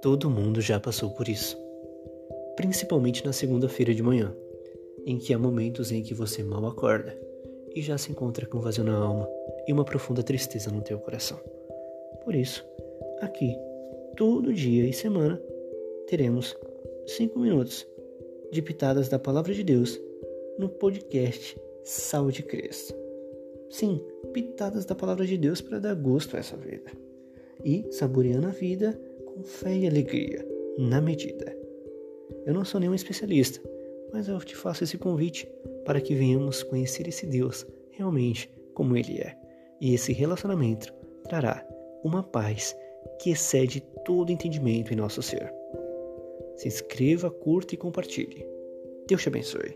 Todo mundo já passou por isso. Principalmente na segunda-feira de manhã, em que há momentos em que você mal acorda e já se encontra com vazio na alma e uma profunda tristeza no teu coração. Por isso, aqui, todo dia e semana, teremos cinco minutos de pitadas da Palavra de Deus no podcast Sal de Cristo. Sim, pitadas da Palavra de Deus para dar gosto a essa vida e saboreando a vida com fé e alegria, na medida. Eu não sou nenhum especialista, mas eu te faço esse convite para que venhamos conhecer esse Deus realmente como Ele é. E esse relacionamento trará uma paz que excede todo entendimento em nosso ser. Se inscreva, curta e compartilhe. Deus te abençoe.